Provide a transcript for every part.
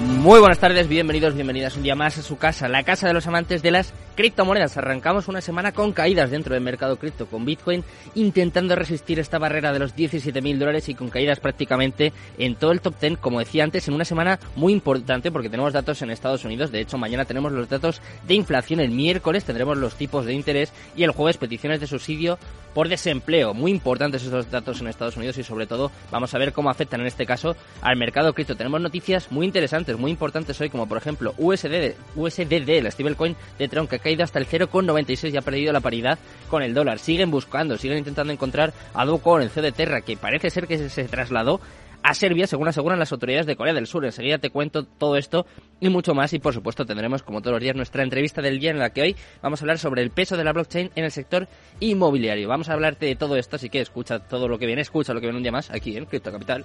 Muy buenas tardes, bienvenidos, bienvenidas un día más a su casa, la casa de los amantes de las criptomonedas. Arrancamos una semana con caídas dentro del mercado cripto, con Bitcoin intentando resistir esta barrera de los 17.000 dólares y con caídas prácticamente en todo el top 10, como decía antes, en una semana muy importante porque tenemos datos en Estados Unidos. De hecho, mañana tenemos los datos de inflación, el miércoles tendremos los tipos de interés y el jueves peticiones de subsidio por desempleo. Muy importantes esos datos en Estados Unidos y sobre todo vamos a ver cómo afectan en este caso al mercado cripto. Tenemos noticias muy interesantes, muy importantes hoy, como por ejemplo USD, USDD, el stablecoin de Tron, que ha caído hasta el 0,96 y ha perdido la paridad con el dólar. Siguen buscando, siguen intentando encontrar a Dogecoin, el de Terra, que parece ser que se trasladó a Serbia, según aseguran las autoridades de Corea del Sur. Enseguida te cuento todo esto y mucho más y por supuesto tendremos como todos los días nuestra entrevista del día en la que hoy vamos a hablar sobre el peso de la blockchain en el sector inmobiliario. Vamos a hablarte de todo esto, así que escucha todo lo que viene, escucha lo que viene un día más aquí en Crypto Capital.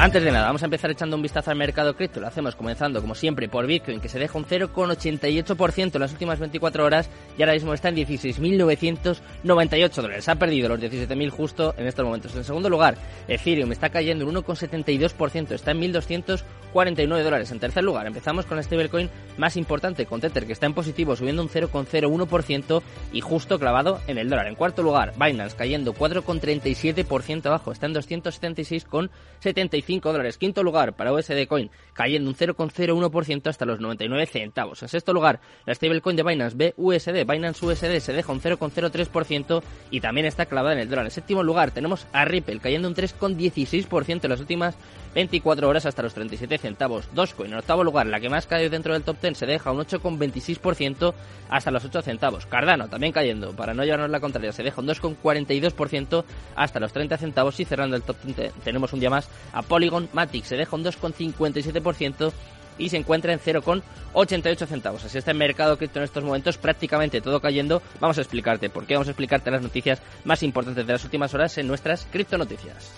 Antes de nada, vamos a empezar echando un vistazo al mercado cripto. Lo hacemos comenzando, como siempre, por Bitcoin, que se deja un 0,88% en las últimas 24 horas y ahora mismo está en 16.998 dólares. Ha perdido los 17.000 justo en estos momentos. En segundo lugar, Ethereum está cayendo un 1,72%, está en 1.249 dólares. En tercer lugar, empezamos con la stablecoin más importante, con Tether, que está en positivo, subiendo un 0,01% y justo clavado en el dólar. En cuarto lugar, Binance cayendo 4,37% abajo, está en 276,75 dólares. Quinto lugar para USD Coin, cayendo un 0,01% hasta los 99 centavos. En sexto lugar, la stablecoin de Binance BUSD, Binance USD se deja un 0,03% y también está clavada en el dólar. En séptimo lugar tenemos a Ripple cayendo un 3,16% en las últimas 24 horas hasta los 37 centavos. Dogecoin en octavo lugar, la que más cae dentro del top 10, se deja un 8,26% hasta los 8 centavos. Cardano también cayendo, para no llevarnos la contraria, se deja un 2,42% hasta los 30 centavos y cerrando el top 10 tenemos un día más a Polygon Matic, se deja un 2,57% y se encuentra en 0,88 centavos. Así está el mercado cripto en estos momentos, prácticamente todo cayendo. Vamos a explicarte por qué, vamos a explicarte las noticias más importantes de las últimas horas en nuestras criptonoticias.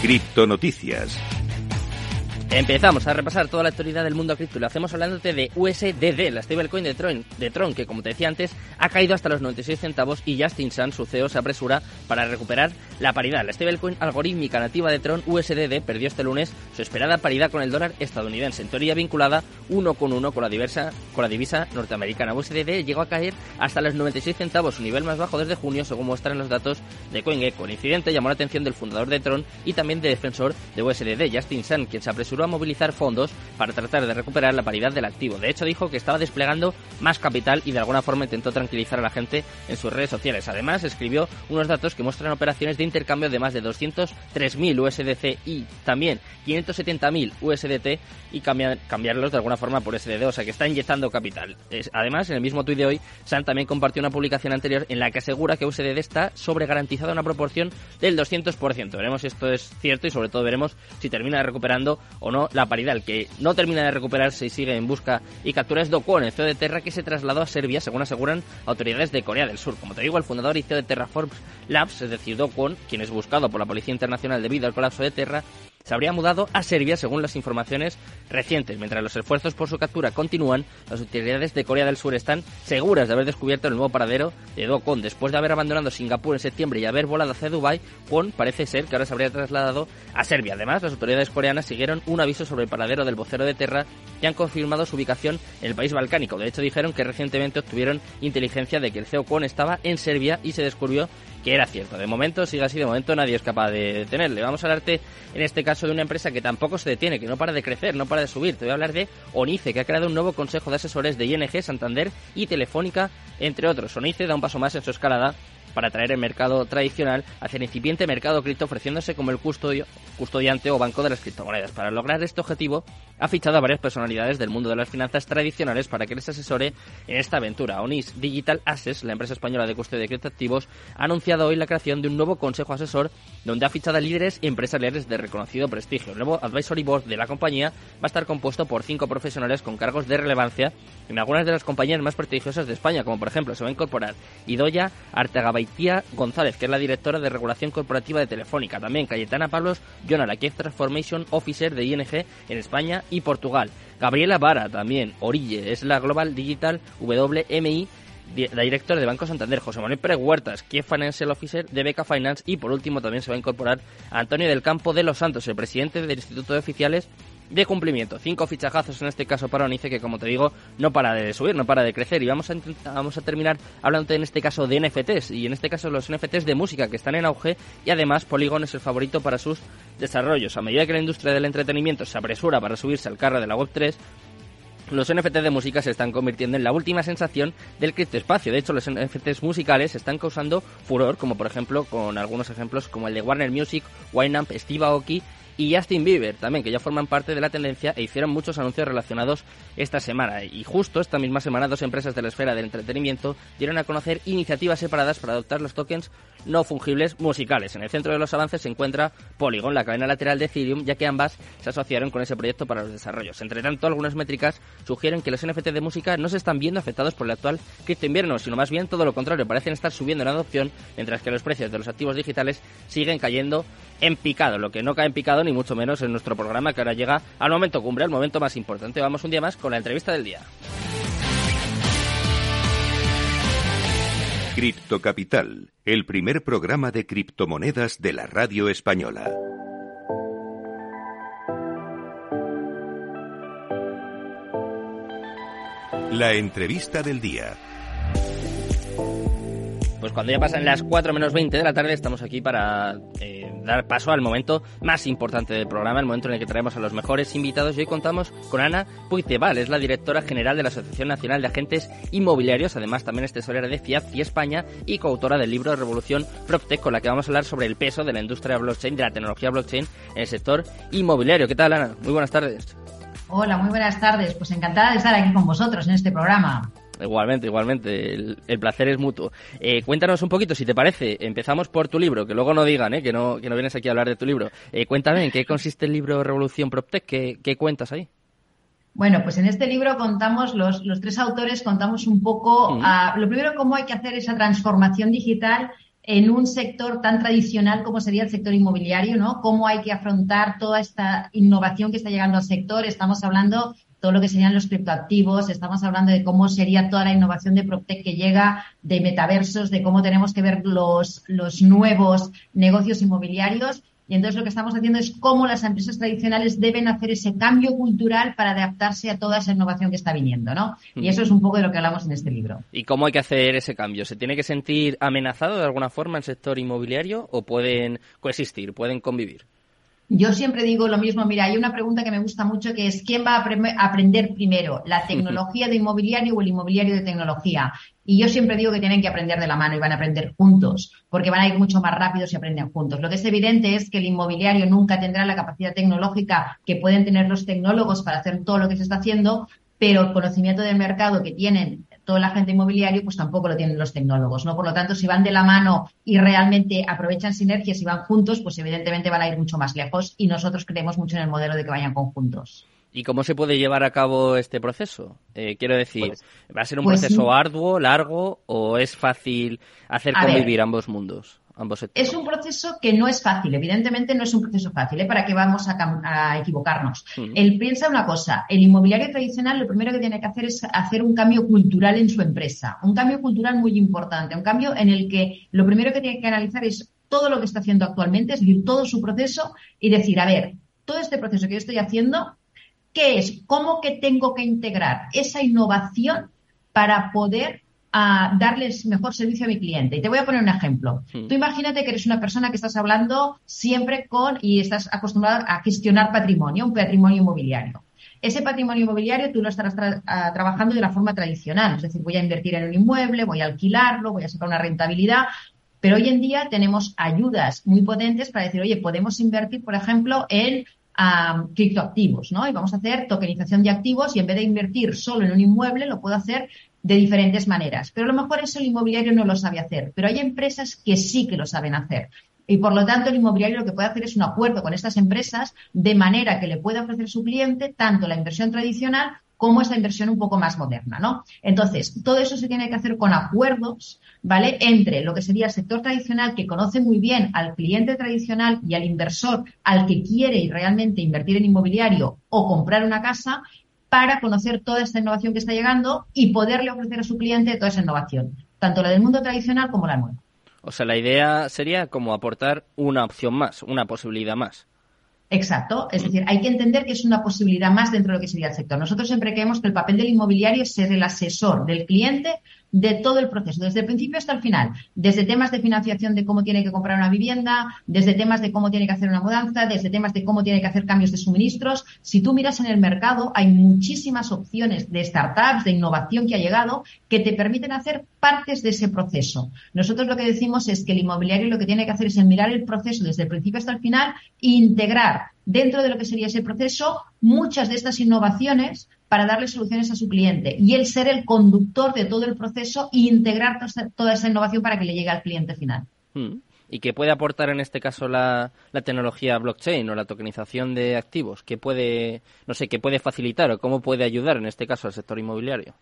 Criptonoticias. Empezamos a repasar toda la actualidad del mundo cripto y lo hacemos hablándote de USDD, la stablecoin de Tron, de Tron, que como te decía antes, ha caído hasta los 96 centavos y Justin Sun, su CEO, se apresura para recuperar la paridad. La stablecoin algorítmica nativa de Tron, USDD, perdió este lunes su esperada paridad con el dólar estadounidense, en teoría vinculada uno con uno con la, diversa, con la divisa norteamericana. USDD llegó a caer hasta los 96 centavos, su nivel más bajo desde junio, según muestran los datos de CoinGecko. El incidente llamó la atención del fundador de Tron y también de defensor de USDD, Justin Sun, quien se apresuró a movilizar fondos para tratar de recuperar la paridad del activo. De hecho, dijo que estaba desplegando más capital y de alguna forma intentó tranquilizar a la gente en sus redes sociales. Además, escribió unos datos que muestran operaciones de intercambio de más de 203.000 USDC y también 570.000 USDT y cambiarlos de alguna forma por SDD, o sea que está inyectando capital. además, en el mismo tuit de hoy, Sam también compartió una publicación anterior en la que asegura que USDD está sobre garantizada una proporción del 200%. Veremos si esto es cierto y sobre todo veremos si termina recuperando o no la paridad. El que no termina de recuperarse y sigue en busca y captura es Dokwon, el CEO de Terra, que se trasladó a Serbia, según aseguran autoridades de Corea del Sur. Como te digo, el fundador y CEO de Terraform Labs, es decir, Dokwon, quien es buscado por la Policía Internacional debido al colapso de Terra, se habría mudado a Serbia según las informaciones recientes. Mientras los esfuerzos por su captura continúan, las autoridades de Corea del Sur están seguras de haber descubierto el nuevo paradero de Do Kwon. Después de haber abandonado Singapur en septiembre y haber volado hacia Dubái, Kwon parece ser que ahora se habría trasladado a Serbia. Además, las autoridades coreanas siguieron un aviso sobre el paradero del vocero de Terra y han confirmado su ubicación en el país balcánico. De hecho, dijeron que recientemente obtuvieron inteligencia de que el CEO Kwon estaba en Serbia y se descubrió que era cierto. De momento sigue así, de momento nadie es capaz de detenerle. Vamos a hablarte en este caso de una empresa que tampoco se detiene, que no para de crecer, no para de subir. Te voy a hablar de Onice, que ha creado un nuevo consejo de asesores de ING, Santander y Telefónica, entre otros. Onice da un paso más en su escalada para traer el mercado tradicional hacia el incipiente mercado cripto ofreciéndose como el custodio, custodiante o banco de las criptomonedas. Para lograr este objetivo ha fichado a varias personalidades del mundo de las finanzas tradicionales para que les asesore en esta aventura. Onis Digital Assets, la empresa española de custodia de criptoactivos, ha anunciado hoy la creación de un nuevo consejo asesor donde ha fichado a líderes empresariales de reconocido prestigio. El nuevo advisory board de la compañía va a estar compuesto por cinco profesionales con cargos de relevancia en algunas de las compañías más prestigiosas de España, como por ejemplo se va a incorporar Idoya, Artega Baitía González, que es la directora de regulación corporativa de Telefónica. También Cayetana Pablos Jonah, la Chief Transformation Officer de ING en España y Portugal. Gabriela Vara, también, Orille, es la Global Digital WMI la directora de Banco Santander, José Manuel Pérez Huertas, Chief Financial Officer de Beca Finance y por último también se va a incorporar Antonio del Campo de los Santos, el presidente del Instituto de Oficiales de cumplimiento. Cinco fichajazos en este caso para Onice que como te digo no para de subir, no para de crecer y vamos a, vamos a terminar hablando en este caso de NFTs y en este caso los NFTs de música que están en auge y además Polygon es el favorito para sus desarrollos. A medida que la industria del entretenimiento se apresura para subirse al carro de la Web3, los NFTs de música se están convirtiendo en la última sensación del criptoespacio. De hecho, los NFTs musicales están causando furor, como por ejemplo con algunos ejemplos como el de Warner Music, Winamp, Steve Aoki y Justin Bieber también, que ya forman parte de la tendencia e hicieron muchos anuncios relacionados esta semana. Y justo esta misma semana dos empresas de la esfera del entretenimiento dieron a conocer iniciativas separadas para adoptar los tokens no fungibles musicales. En el centro de los avances se encuentra Polygon, la cadena lateral de Ethereum, ya que ambas se asociaron con ese proyecto para los desarrollos. Entre tanto, algunas métricas sugieren que los NFT de música no se están viendo afectados por el actual cripto invierno, sino más bien todo lo contrario, parecen estar subiendo en adopción, mientras que los precios de los activos digitales siguen cayendo en picado. Lo que no cae en picado ni mucho menos en nuestro programa que ahora llega al momento cumbre, al momento más importante. Vamos un día más con la entrevista del día. Cripto Capital, el primer programa de criptomonedas de la radio española. La entrevista del día. Pues cuando ya pasan las 4 menos 20 de la tarde estamos aquí para eh, dar paso al momento más importante del programa, el momento en el que traemos a los mejores invitados y hoy contamos con Ana Puigdebal, es la directora general de la Asociación Nacional de Agentes Inmobiliarios, además también es tesorera de FIAP y España y coautora del libro Revolución PropTech con la que vamos a hablar sobre el peso de la industria blockchain, de la tecnología blockchain en el sector inmobiliario. ¿Qué tal Ana? Muy buenas tardes. Hola, muy buenas tardes. Pues encantada de estar aquí con vosotros en este programa. Igualmente, igualmente. El, placer es mutuo. Eh, cuéntanos un poquito, si te parece. Empezamos por tu libro, que luego no digan eh, que, no, que no vienes aquí a hablar de tu libro. Eh, cuéntame, ¿en qué consiste el libro Revolución PropTech? ¿Qué, ¿Qué, cuentas ahí? Bueno, pues en este libro contamos, los, los tres autores contamos un poco, a, lo primero, cómo hay que hacer esa transformación digital en un sector tan tradicional como sería el sector inmobiliario, ¿no? Cómo hay que afrontar toda esta innovación que está llegando al sector. Estamos hablando todo lo que serían los criptoactivos, estamos hablando de cómo sería toda la innovación de PropTech que llega, de metaversos, de cómo tenemos que ver los, los nuevos negocios inmobiliarios. Y entonces lo que estamos haciendo es cómo las empresas tradicionales deben hacer ese cambio cultural para adaptarse a toda esa innovación que está viniendo, ¿no? Y eso es un poco de lo que hablamos en este libro. ¿Y cómo hay que hacer ese cambio? ¿Se tiene que sentir amenazado de alguna forma el sector inmobiliario o pueden coexistir, pueden convivir? Yo siempre digo lo mismo, mira, hay una pregunta que me gusta mucho que es ¿quién va a aprender primero? ¿La tecnología de inmobiliario o el inmobiliario de tecnología? Y yo siempre digo que tienen que aprender de la mano y van a aprender juntos, porque van a ir mucho más rápido si aprenden juntos. Lo que es evidente es que el inmobiliario nunca tendrá la capacidad tecnológica que pueden tener los tecnólogos para hacer todo lo que se está haciendo, pero el conocimiento del mercado que tienen todo el agente inmobiliario, pues tampoco lo tienen los tecnólogos, ¿no? Por lo tanto, si van de la mano y realmente aprovechan sinergias y van juntos, pues evidentemente van a ir mucho más lejos y nosotros creemos mucho en el modelo de que vayan conjuntos. ¿Y cómo se puede llevar a cabo este proceso? Eh, quiero decir, pues, ¿va a ser un pues proceso arduo, largo o es fácil hacer convivir ambos mundos? Es un proceso que no es fácil, evidentemente no es un proceso fácil, ¿eh? ¿para qué vamos a, equivocarnos? Él piensa una cosa, el inmobiliario tradicional lo primero que tiene que hacer es hacer un cambio cultural en su empresa, un cambio cultural muy importante, un cambio en el que lo primero que tiene que analizar es todo lo que está haciendo actualmente, es decir, todo su proceso y decir, a ver, todo este proceso que yo estoy haciendo, ¿qué es? ¿Cómo que tengo que integrar esa innovación para poder a darles mejor servicio a mi cliente. Y te voy a poner un ejemplo. Tú imagínate que eres una persona que estás hablando siempre con y estás acostumbrada a gestionar patrimonio, un patrimonio inmobiliario. Ese patrimonio inmobiliario tú lo estarás trabajando de la forma tradicional, es decir, voy a invertir en un inmueble, voy a alquilarlo, voy a sacar una rentabilidad, pero hoy en día tenemos ayudas muy potentes para decir, oye, podemos invertir, por ejemplo, en criptoactivos, ¿no? Y vamos a hacer tokenización de activos y en vez de invertir solo en un inmueble, lo puedo hacer de diferentes maneras. Pero a lo mejor eso el inmobiliario no lo sabe hacer, pero hay empresas que sí que lo saben hacer. Y por lo tanto, el inmobiliario lo que puede hacer es un acuerdo con estas empresas de manera que le pueda ofrecer su cliente tanto la inversión tradicional como esa inversión un poco más moderna, ¿no? Entonces, todo eso se tiene que hacer con acuerdos, ¿vale? Entre lo que sería el sector tradicional, que conoce muy bien al cliente tradicional y al inversor al que quiere realmente invertir en inmobiliario o comprar una casa, para conocer toda esta innovación que está llegando y poderle ofrecer a su cliente toda esa innovación, tanto la del mundo tradicional como la nueva. O sea, la idea sería como aportar una opción más, una posibilidad más. Exacto, es decir, hay que entender que es una posibilidad más dentro de lo que sería el sector. Nosotros siempre creemos que el papel del inmobiliario es ser el asesor del cliente de todo el proceso, desde el principio hasta el final, desde temas de financiación de cómo tiene que comprar una vivienda, desde temas de cómo tiene que hacer una mudanza, desde temas de cómo tiene que hacer cambios de suministros. Si tú miras en el mercado, hay muchísimas opciones de startups, de innovación que ha llegado, que te permiten hacer partes de ese proceso. Nosotros lo que decimos es que el inmobiliario lo que tiene que hacer es mirar el proceso desde el principio hasta el final e integrar dentro de lo que sería ese proceso muchas de estas innovaciones para darle soluciones a su cliente y él ser el conductor de todo el proceso e integrar toda esa innovación para que le llegue al cliente final. Hmm. ¿Y qué puede aportar en este caso la, tecnología blockchain o la tokenización de activos? ¿Qué puede, no sé, qué puede facilitar o cómo puede ayudar en este caso al sector inmobiliario?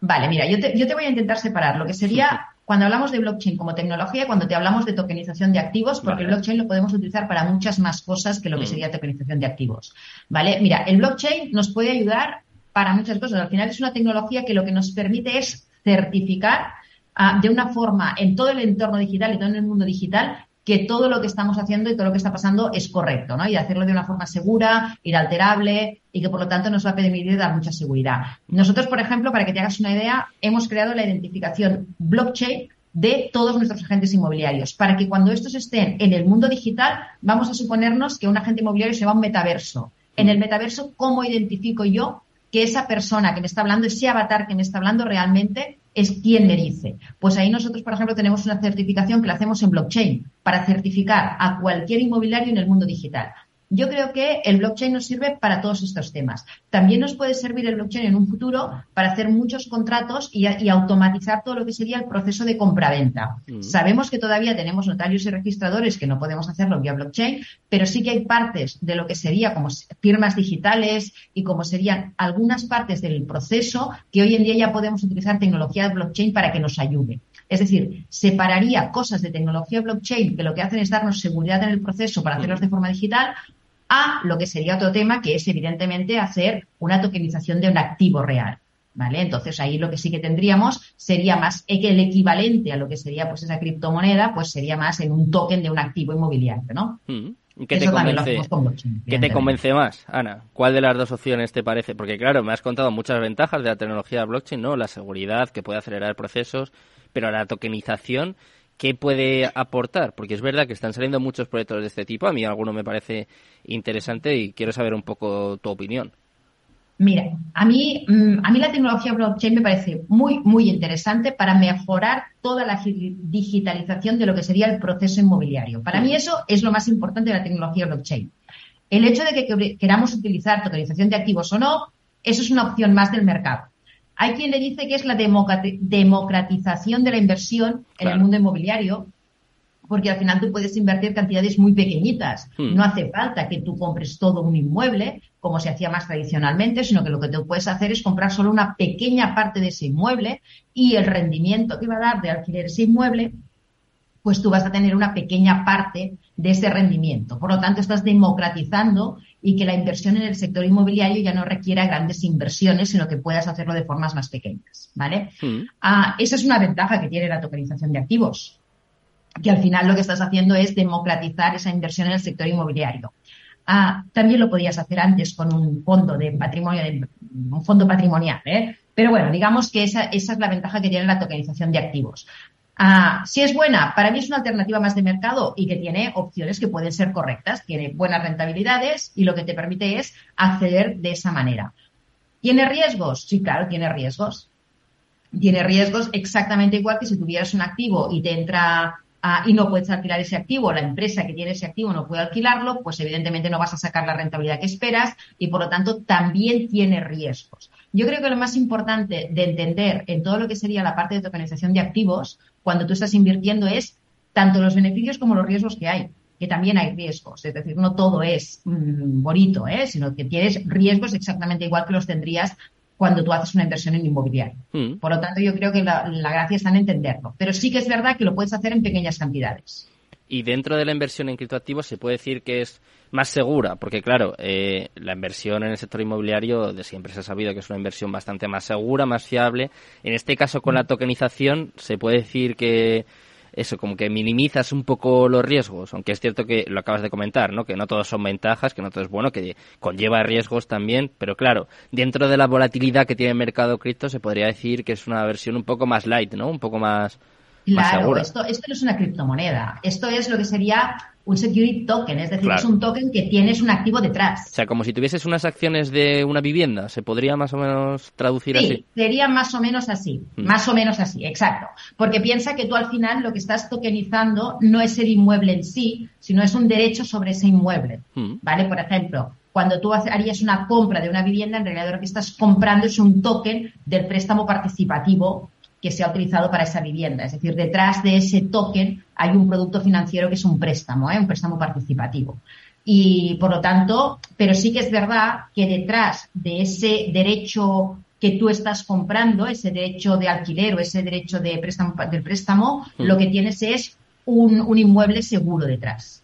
Vale, mira, yo te, yo te voy a intentar separar lo que sería cuando hablamos de blockchain como tecnología, cuando te hablamos de tokenización de activos, porque el blockchain lo podemos utilizar para muchas más cosas que lo que mm. sería tokenización de activos. ¿Vale? Mira, el blockchain nos puede ayudar para muchas cosas. Al final es una tecnología que lo que nos permite es certificar ah, de una forma en todo el entorno digital y todo en el mundo digital que todo lo que estamos haciendo y todo lo que está pasando es correcto, ¿no? Y hacerlo de una forma segura, inalterable y que por lo tanto nos va a permitir dar mucha seguridad. Nosotros, por ejemplo, para que te hagas una idea, hemos creado la identificación blockchain de todos nuestros agentes inmobiliarios, para que cuando estos estén en el mundo digital, vamos a suponernos que un agente inmobiliario se va a un metaverso. En el metaverso, ¿cómo identifico yo que esa persona que me está hablando, ese avatar que me está hablando realmente es quien me dice. Pues ahí nosotros, por ejemplo, tenemos una certificación que la hacemos en blockchain para certificar a cualquier inmobiliario en el mundo digital. Yo creo que el blockchain nos sirve para todos estos temas. También nos puede servir el blockchain en un futuro para hacer muchos contratos y, automatizar todo lo que sería el proceso de compraventa. Mm. Sabemos que todavía tenemos notarios y registradores que no podemos hacerlo vía blockchain, pero sí que hay partes de lo que sería como firmas digitales y como serían algunas partes del proceso que hoy en día ya podemos utilizar tecnología de blockchain para que nos ayude. Es decir, separaría cosas de tecnología blockchain que lo que hacen es darnos seguridad en el proceso para hacerlos de forma digital a lo que sería otro tema que es evidentemente hacer una tokenización de un activo real. ¿Vale? Entonces ahí lo que sí que tendríamos sería más que el equivalente a lo que sería pues esa criptomoneda, pues sería más en un token de un activo inmobiliario, ¿no? Mm. ¿Qué te, convence, ¿Qué te convence más, Ana? ¿Cuál de las dos opciones te parece? Porque claro, me has contado muchas ventajas de la tecnología blockchain, ¿no? La seguridad, que puede acelerar procesos, pero la tokenización, ¿qué puede aportar? Porque es verdad que están saliendo muchos proyectos de este tipo. A mí alguno me parece interesante y quiero saber un poco tu opinión. Mira, a mí, mm, a mí la tecnología blockchain me parece muy, muy interesante para mejorar toda la digitalización de lo que sería el proceso inmobiliario. Para mí eso es lo más importante de la tecnología blockchain. El hecho de que queramos utilizar tokenización de activos o no, eso es una opción más del mercado. Hay quien le dice que es la democratización de la inversión en el mundo inmobiliario, porque al final tú puedes invertir cantidades muy pequeñitas. Hmm. No hace falta que tú compres todo un inmueble, como se hacía más tradicionalmente, sino que lo que tú puedes hacer es comprar solo una pequeña parte de ese inmueble y el rendimiento que va a dar de alquiler ese inmueble, pues tú vas a tener una pequeña parte de ese rendimiento. Por lo tanto, estás democratizando y que la inversión en el sector inmobiliario ya no requiera grandes inversiones, sino que puedas hacerlo de formas más pequeñas, ¿vale? Mm. Ah, esa es una ventaja que tiene la tokenización de activos, que al final lo que estás haciendo es democratizar esa inversión en el sector inmobiliario. Ah, también lo podías hacer antes con un fondo de patrimonio, un fondo patrimonial, ¿eh? Pero bueno, digamos que esa, esa es la ventaja que tiene la tokenización de activos. Ah, si es buena, para mí es una alternativa más de mercado y que tiene opciones que pueden ser correctas, tiene buenas rentabilidades y lo que te permite es acceder de esa manera. ¿Tiene riesgos? Sí, claro, tiene riesgos. Tiene riesgos exactamente igual que si tuvieras un activo y te entra ah, y no puedes alquilar ese activo, la empresa que tiene ese activo no puede alquilarlo, pues evidentemente no vas a sacar la rentabilidad que esperas y por lo tanto también tiene riesgos. Yo creo que lo más importante de entender en todo lo que sería la parte de tokenización de activos cuando tú estás invirtiendo es tanto los beneficios como los riesgos que hay, que también hay riesgos. Es decir, no todo es mm, bonito, ¿eh? sino que tienes riesgos exactamente igual que los tendrías cuando tú haces una inversión en inmobiliario. Mm. Por lo tanto, yo creo que la, gracia está en entenderlo. Pero sí que es verdad que lo puedes hacer en pequeñas cantidades. Y dentro de la inversión en criptoactivos se puede decir que es más segura, porque claro, eh, la inversión en el sector inmobiliario de siempre se ha sabido que es una inversión bastante más segura, más fiable. En este caso, con la mm. tokenización, se puede decir que eso, como que minimizas un poco los riesgos, aunque es cierto que lo acabas de comentar, ¿no? Que no todos son ventajas, que no todo es bueno, que conlleva riesgos también, pero claro, dentro de la volatilidad que tiene el mercado cripto se podría decir que es una versión un poco más light, ¿no? Un poco más, Claro, esto, esto no es una criptomoneda. Esto es lo que sería un security token, es decir, es un token que tienes un activo detrás. O sea, como si tuvieses unas acciones de una vivienda, ¿se podría más o menos traducir así? Sí, sería más o menos así, mm. más o menos así, exacto. Porque piensa que tú al final lo que estás tokenizando no es el inmueble en sí, sino es un derecho sobre ese inmueble, mm. ¿vale? Por ejemplo, cuando tú harías una compra de una vivienda, en realidad lo que estás comprando es un token del préstamo participativo que se ha utilizado para esa vivienda. Es decir, detrás de ese token hay un producto financiero que es un préstamo, ¿eh? un préstamo participativo. Y por lo tanto, pero sí que es verdad que detrás de ese derecho que tú estás comprando, ese derecho de alquiler o ese derecho de préstamo, del préstamo, mm. lo que tienes es un, inmueble seguro detrás.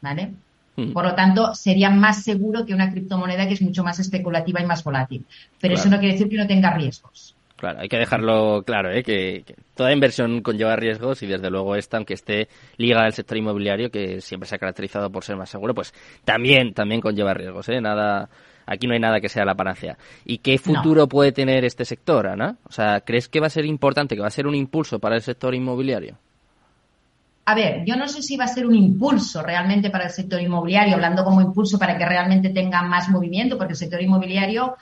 ¿Vale? Mm. Por lo tanto, sería más seguro que una criptomoneda que es mucho más especulativa y más volátil. Pero eso no quiere decir que no tenga riesgos. Claro, hay que dejarlo claro, ¿eh? que, toda inversión conlleva riesgos y desde luego esta, aunque esté ligada al sector inmobiliario, que siempre se ha caracterizado por ser más seguro, pues también, también conlleva riesgos, ¿eh? Nada, aquí no hay nada que sea la panacea. ¿Y qué futuro puede tener este sector, Ana? O sea, ¿crees que va a ser importante, que va a ser un impulso para el sector inmobiliario? A ver, yo no sé si va a ser un impulso realmente para el sector inmobiliario, hablando como impulso para que realmente tenga más movimiento, porque el sector inmobiliario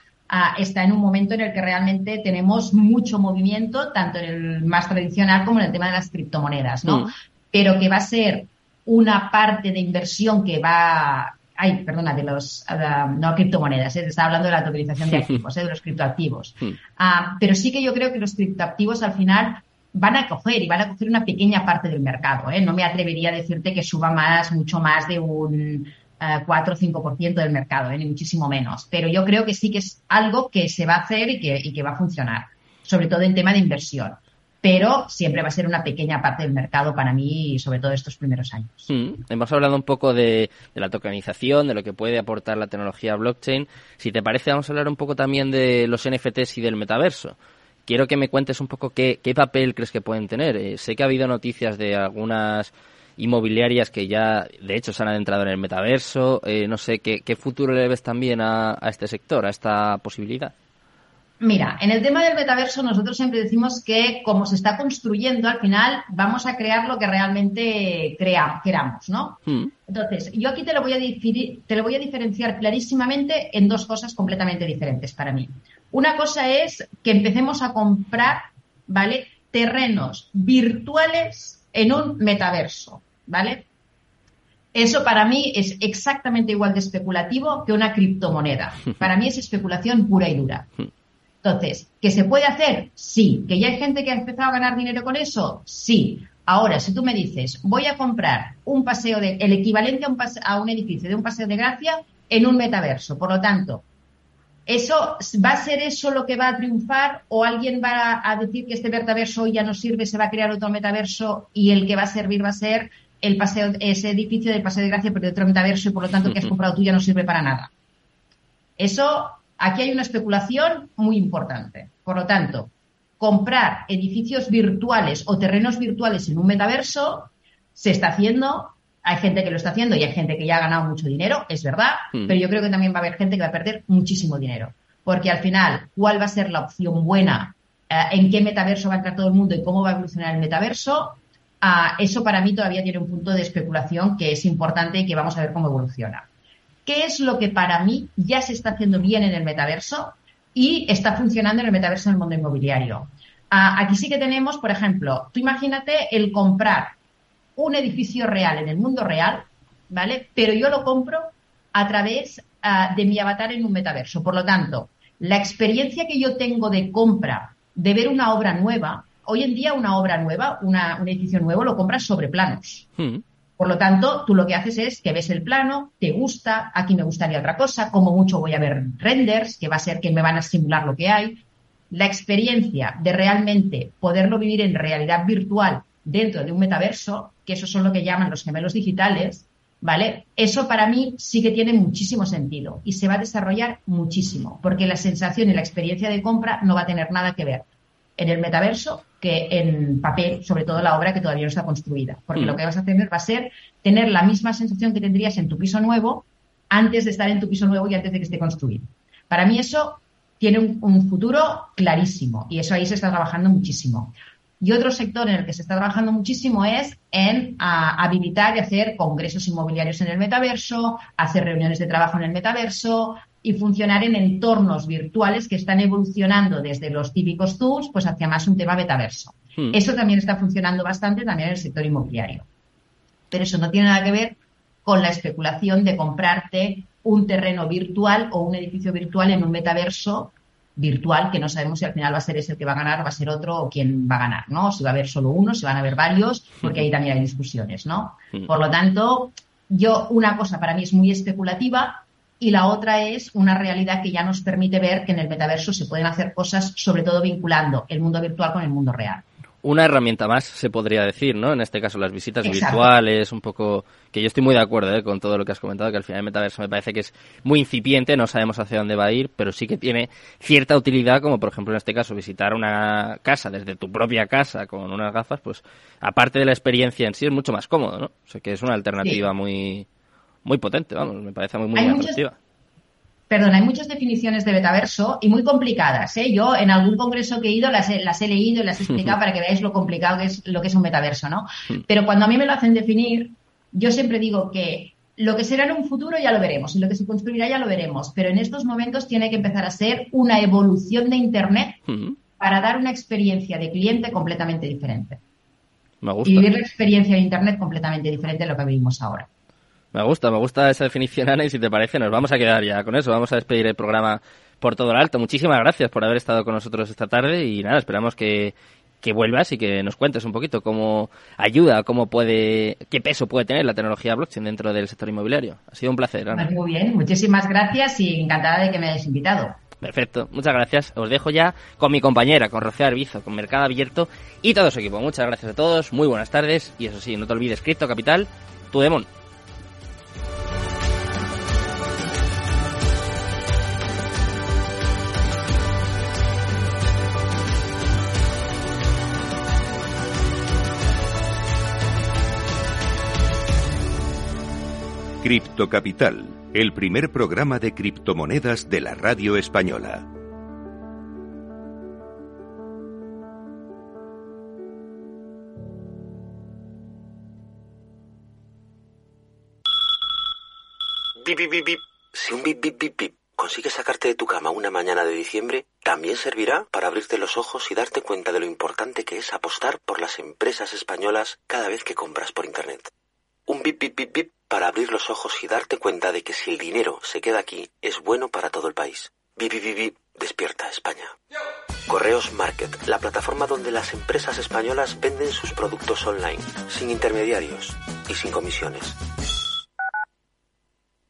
está en un momento en el que realmente tenemos mucho movimiento, tanto en el más tradicional como en el tema de las criptomonedas, ¿no? Mm. Pero que va a ser una parte de inversión que va ay, perdona, de los, no criptomonedas, ¿eh? estaba hablando de la tokenización de activos, ¿eh? de los criptoactivos. Mm. Ah, pero sí que yo creo que los criptoactivos al final van a coger y van a coger una pequeña parte del mercado. ¿eh? No me atrevería a decirte que suba más, mucho más de un 4 o 5% del mercado, ¿eh? ni muchísimo menos. Pero yo creo que sí que es algo que se va a hacer y que, va a funcionar, sobre todo en tema de inversión pero siempre va a ser una pequeña parte del mercado para mí, sobre todo estos primeros años. Mm, hemos hablado un poco de, la tokenización, de lo que puede aportar la tecnología blockchain. Si te parece, vamos a hablar un poco también de los NFTs y del metaverso. Quiero que me cuentes un poco qué, papel crees que pueden tener. Eh, sé que ha habido noticias de algunas inmobiliarias que ya, de hecho, se han adentrado en el metaverso. Eh, no sé, ¿qué, futuro le ves también a, este sector, a esta posibilidad? Mira, en el tema del metaverso nosotros siempre decimos que como se está construyendo, al final vamos a crear lo que realmente crea, queramos, ¿no? Hmm. Entonces, yo aquí te lo, voy a te lo voy a diferenciar clarísimamente en dos cosas completamente diferentes para mí. Una cosa es que empecemos a comprar, ¿vale? Terrenos virtuales en un metaverso, ¿vale? Eso para mí es exactamente igual de especulativo que una criptomoneda. Para mí es especulación pura y dura. Entonces, ¿que se puede hacer? Sí. ¿Que ya hay gente que ha empezado a ganar dinero con eso? Sí. Ahora, si tú me dices, voy a comprar un paseo de, el equivalente a un, a un edificio de un paseo de gracia en un metaverso. Por lo tanto, ¿Eso va a ser eso lo que va a triunfar o alguien va a decir que este metaverso ya no sirve, se va a crear otro metaverso y el que va a servir va a ser el paseo, ese edificio del Paseo de Gracia pero de otro metaverso y por lo tanto que has comprado tú ya no sirve para nada? Eso, aquí hay una especulación muy importante. Por lo tanto, comprar edificios virtuales o terrenos virtuales en un metaverso se está haciendo hay gente que lo está haciendo y hay gente que ya ha ganado mucho dinero, es verdad, hmm. pero yo creo que también va a haber gente que va a perder muchísimo dinero. Porque al final, ¿cuál va a ser la opción buena? Eh, ¿En qué metaverso va a entrar todo el mundo y cómo va a evolucionar el metaverso? Ah, eso para mí todavía tiene un punto de especulación que es importante y que vamos a ver cómo evoluciona. ¿Qué es lo que para mí ya se está haciendo bien en el metaverso y está funcionando en el metaverso en el mundo inmobiliario? Ah, aquí sí que tenemos, por ejemplo, tú imagínate el comprar un edificio real en el mundo real, ¿vale? Pero yo lo compro a través ah, de mi avatar en un metaverso. Por lo tanto, la experiencia que yo tengo de compra, de ver una obra nueva, hoy en día una obra nueva, un edificio nuevo, lo compras sobre planos. Hmm. Por lo tanto, tú lo que haces es que ves el plano, te gusta, aquí me gustaría otra cosa, como mucho voy a ver renders, que va a ser que me van a simular lo que hay. La experiencia de realmente poderlo vivir en realidad virtual dentro de un metaverso, que eso son lo que llaman los gemelos digitales, ¿vale? Eso para mí sí que tiene muchísimo sentido y se va a desarrollar muchísimo, porque la sensación y la experiencia de compra no va a tener nada que ver en el metaverso que en papel, sobre todo la obra que todavía no está construida. Porque lo mm. que vas a tener va a ser tener la misma sensación que tendrías en tu piso nuevo antes de estar en tu piso nuevo y antes de que esté construido. Para mí eso tiene un futuro clarísimo y eso ahí se está trabajando muchísimo. Y otro sector en el que se está trabajando muchísimo es en habilitar y hacer congresos inmobiliarios en el metaverso, hacer reuniones de trabajo en el metaverso y funcionar en entornos virtuales que están evolucionando desde los típicos tools pues hacia más un tema metaverso. Hmm. Eso también está funcionando bastante también en el sector inmobiliario. Pero eso no tiene nada que ver con la especulación de comprarte un terreno virtual o un edificio virtual en un metaverso virtual que no sabemos si al final va a ser ese el que va a ganar, va a ser otro o quién va a ganar, ¿no? Si va a haber solo uno, si van a haber varios, porque ahí también hay discusiones, ¿no? Por lo tanto, yo, una cosa para mí es muy especulativa y la otra es una realidad que ya nos permite ver que en el metaverso se pueden hacer cosas, sobre todo vinculando el mundo virtual con el mundo real una herramienta más, se podría decir, ¿no? En este caso, las visitas virtuales, un poco... Que yo estoy muy de acuerdo ¿eh? con todo lo que has comentado, que al final el metaverso me parece que es muy incipiente, no sabemos hacia dónde va a ir, pero sí que tiene cierta utilidad, como por ejemplo en este caso visitar una casa desde tu propia casa con unas gafas, pues aparte de la experiencia en sí es mucho más cómodo, ¿no? O sea que es una alternativa muy muy potente, vamos, me parece muy, muy atractiva. Perdón, hay muchas definiciones de metaverso y muy complicadas. ¿eh? Yo en algún congreso que he ido las he, las he leído y las he explicado para que veáis lo complicado que es lo que es un metaverso, ¿no? Pero cuando a mí me lo hacen definir, yo siempre digo que lo que será en un futuro ya lo veremos y lo que se construirá ya lo veremos, pero en estos momentos tiene que empezar a ser una evolución de Internet para dar una experiencia de cliente completamente diferente. Me gusta. Y vivir la experiencia de Internet completamente diferente de lo que vivimos ahora. Me gusta, me gusta esa definición, Ana, y si te parece, nos vamos a quedar ya con eso. Vamos a despedir el programa por todo el alto. Muchísimas gracias por haber estado con nosotros esta tarde y nada, esperamos que, que vuelvas y que nos cuentes un poquito cómo ayuda, cómo puede, qué peso puede tener la tecnología blockchain dentro del sector inmobiliario. Ha sido un placer. Ana. Muy bien, muchísimas gracias y encantada de que me hayas invitado. Perfecto, muchas gracias. Os dejo ya con mi compañera, con Rocío Arbizo, con Mercado Abierto y todo su equipo. Muchas gracias a todos, muy buenas tardes y eso sí, no te olvides, Cripto Capital, tu demon. Cripto Capital, el primer programa de criptomonedas de la radio española. Bip, bip, bip. Si un bip, bip, bip, bip consigue sacarte de tu cama una mañana de diciembre, también servirá para abrirte los ojos y darte cuenta de lo importante que es apostar por las empresas españolas cada vez que compras por Internet. Bip, bip, bip, bip para abrir los ojos y darte cuenta de que si el dinero se queda aquí, es bueno para todo el país. Vivi, vivi, despierta España. Correos Market, la plataforma donde las empresas españolas venden sus productos online, sin intermediarios y sin comisiones.